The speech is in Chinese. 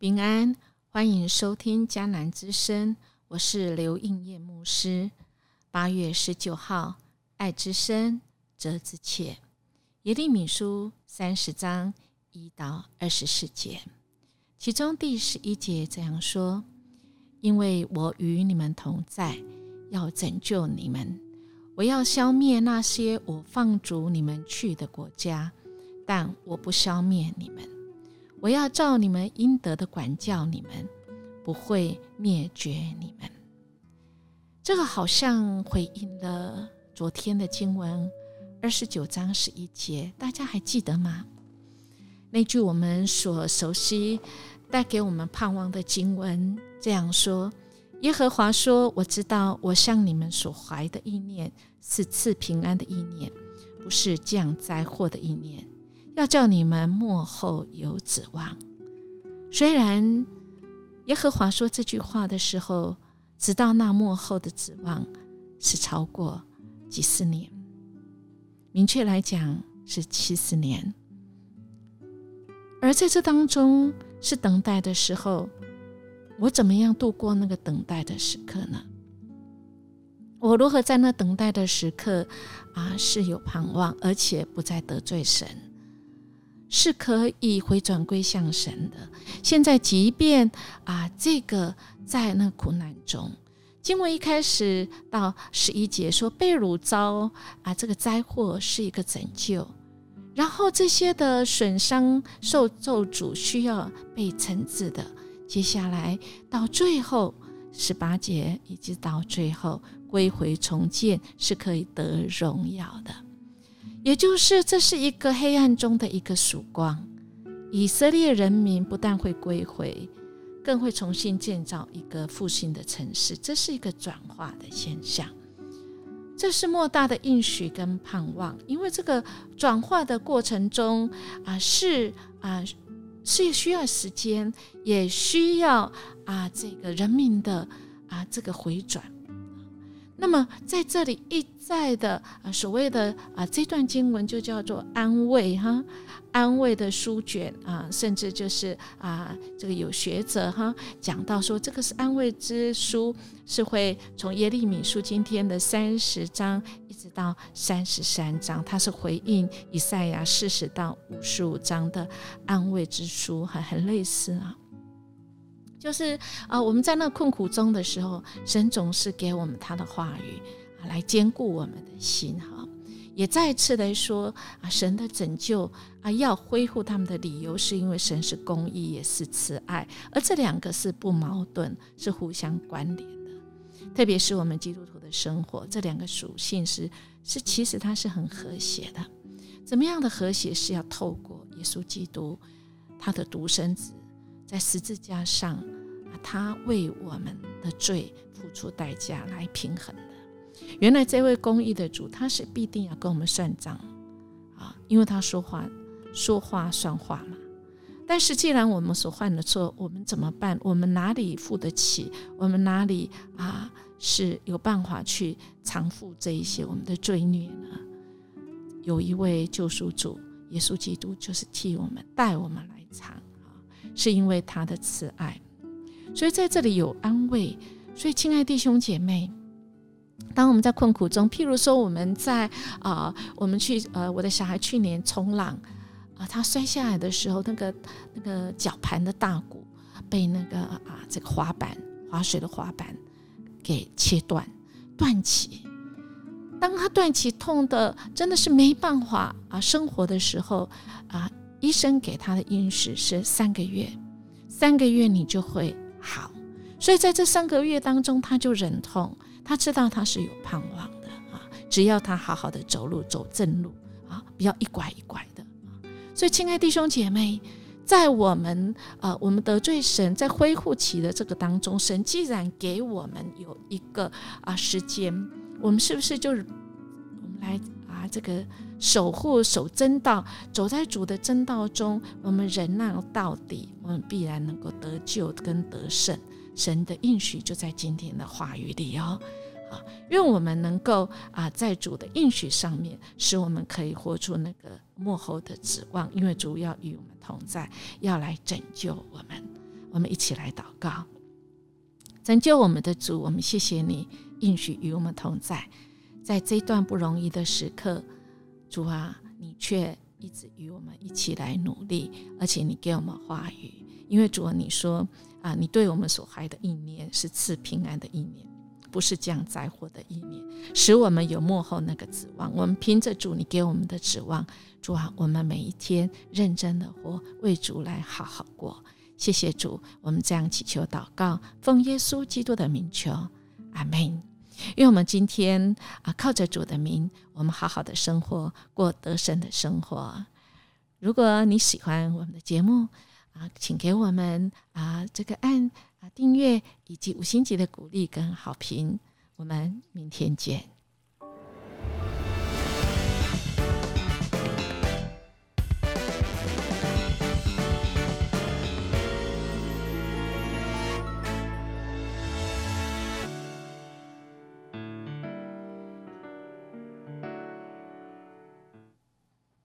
平安，欢迎收听迦南之声，我是刘应业牧师。八月十九号，爱之深，责之切。耶利米书三十章一到二十四节，其中第十一节这样说：“因为我与你们同在，要拯救你们，我要消灭那些我放逐你们去的国家，但我不消灭你们。”我要照你们应得的管教你们，不会灭绝你们。这个好像回应了昨天的经文二十九章十一节，大家还记得吗？那句我们所熟悉、带给我们盼望的经文这样说：“耶和华说，我知道我向你们所怀的意念是赐平安的意念，不是降灾祸的意念。”要叫你们幕后有指望。虽然耶和华说这句话的时候，直到那幕后的指望是超过几十年，明确来讲是七十年。而在这当中是等待的时候，我怎么样度过那个等待的时刻呢？我如何在那等待的时刻啊是有盼望，而且不再得罪神？是可以回转归向神的。现在，即便啊，这个在那苦难中，经文一开始到十一节说被掳遭啊，这个灾祸是一个拯救，然后这些的损伤受咒诅需要被惩治的。接下来到最后十八节，以及到最后归回重建，是可以得荣耀的。也就是这是一个黑暗中的一个曙光，以色列人民不但会归回，更会重新建造一个复兴的城市，这是一个转化的现象，这是莫大的应许跟盼望。因为这个转化的过程中啊，是啊是需要时间，也需要啊这个人民的啊这个回转。那么在这里一再的啊，所谓的啊这段经文就叫做安慰哈，安慰的书卷啊，甚至就是啊这个有学者哈讲到说这个是安慰之书，是会从耶利米书今天的三十章一直到三十三章，它是回应以赛亚四十到五十五章的安慰之书，很很类似啊。就是啊，我们在那困苦中的时候，神总是给我们他的话语啊，来兼顾我们的心哈。也再次来说啊，神的拯救啊，要恢复他们的理由，是因为神是公义，也是慈爱，而这两个是不矛盾，是互相关联的。特别是我们基督徒的生活，这两个属性是是其实它是很和谐的。怎么样的和谐？是要透过耶稣基督他的独生子。在十字架上，他为我们的罪付出代价来平衡的。原来这位公义的主，他是必定要跟我们算账啊，因为他说话说话算话嘛。但是既然我们所犯的错，我们怎么办？我们哪里付得起？我们哪里啊是有办法去偿付这一些我们的罪孽呢？有一位救赎主耶稣基督，就是替我们带我们来偿。是因为他的慈爱，所以在这里有安慰。所以，亲爱弟兄姐妹，当我们在困苦中，譬如说我们在啊，我们去呃，我的小孩去年冲浪啊，他摔下来的时候，那个那个绞盘的大骨被那个啊这个滑板滑水的滑板给切断断起。当他断起痛的真的是没办法啊生活的时候啊。医生给他的应许是三个月，三个月你就会好。所以在这三个月当中，他就忍痛，他知道他是有盼望的啊。只要他好好的走路，走正路啊，不要一拐一拐的。所以，亲爱弟兄姐妹，在我们呃，我们得罪神，在恢复期的这个当中，神既然给我们有一个啊时间，我们是不是就是我们来这个？守护守真道，走在主的真道中，我们忍耐到底，我们必然能够得救跟得胜。神的应许就在今天的话语里哦，啊，愿我们能够啊，在主的应许上面，使我们可以活出那个幕后的指望，因为主要与我们同在，要来拯救我们我们一起来祷告。拯救我们的主，我们谢谢你应许与我们同在，在这段不容易的时刻，主啊，你却一直与我们一起来努力，而且你给我们话语，因为主啊，你说啊，你对我们所怀的意念是赐平安的意念，不是降灾祸的意念，使我们有幕后那个指望。我们凭着主你给我们的指望，主啊，我们每一天认真的活，为主来好好过。谢谢主，我们这样祈求祷告，奉耶稣基督的名求，阿门。因为我们今天啊，靠着主的名，我们好好的生活，过得胜的生活。如果你喜欢我们的节目啊，请给我们啊这个按啊订阅以及五星级的鼓励跟好评。我们明天见。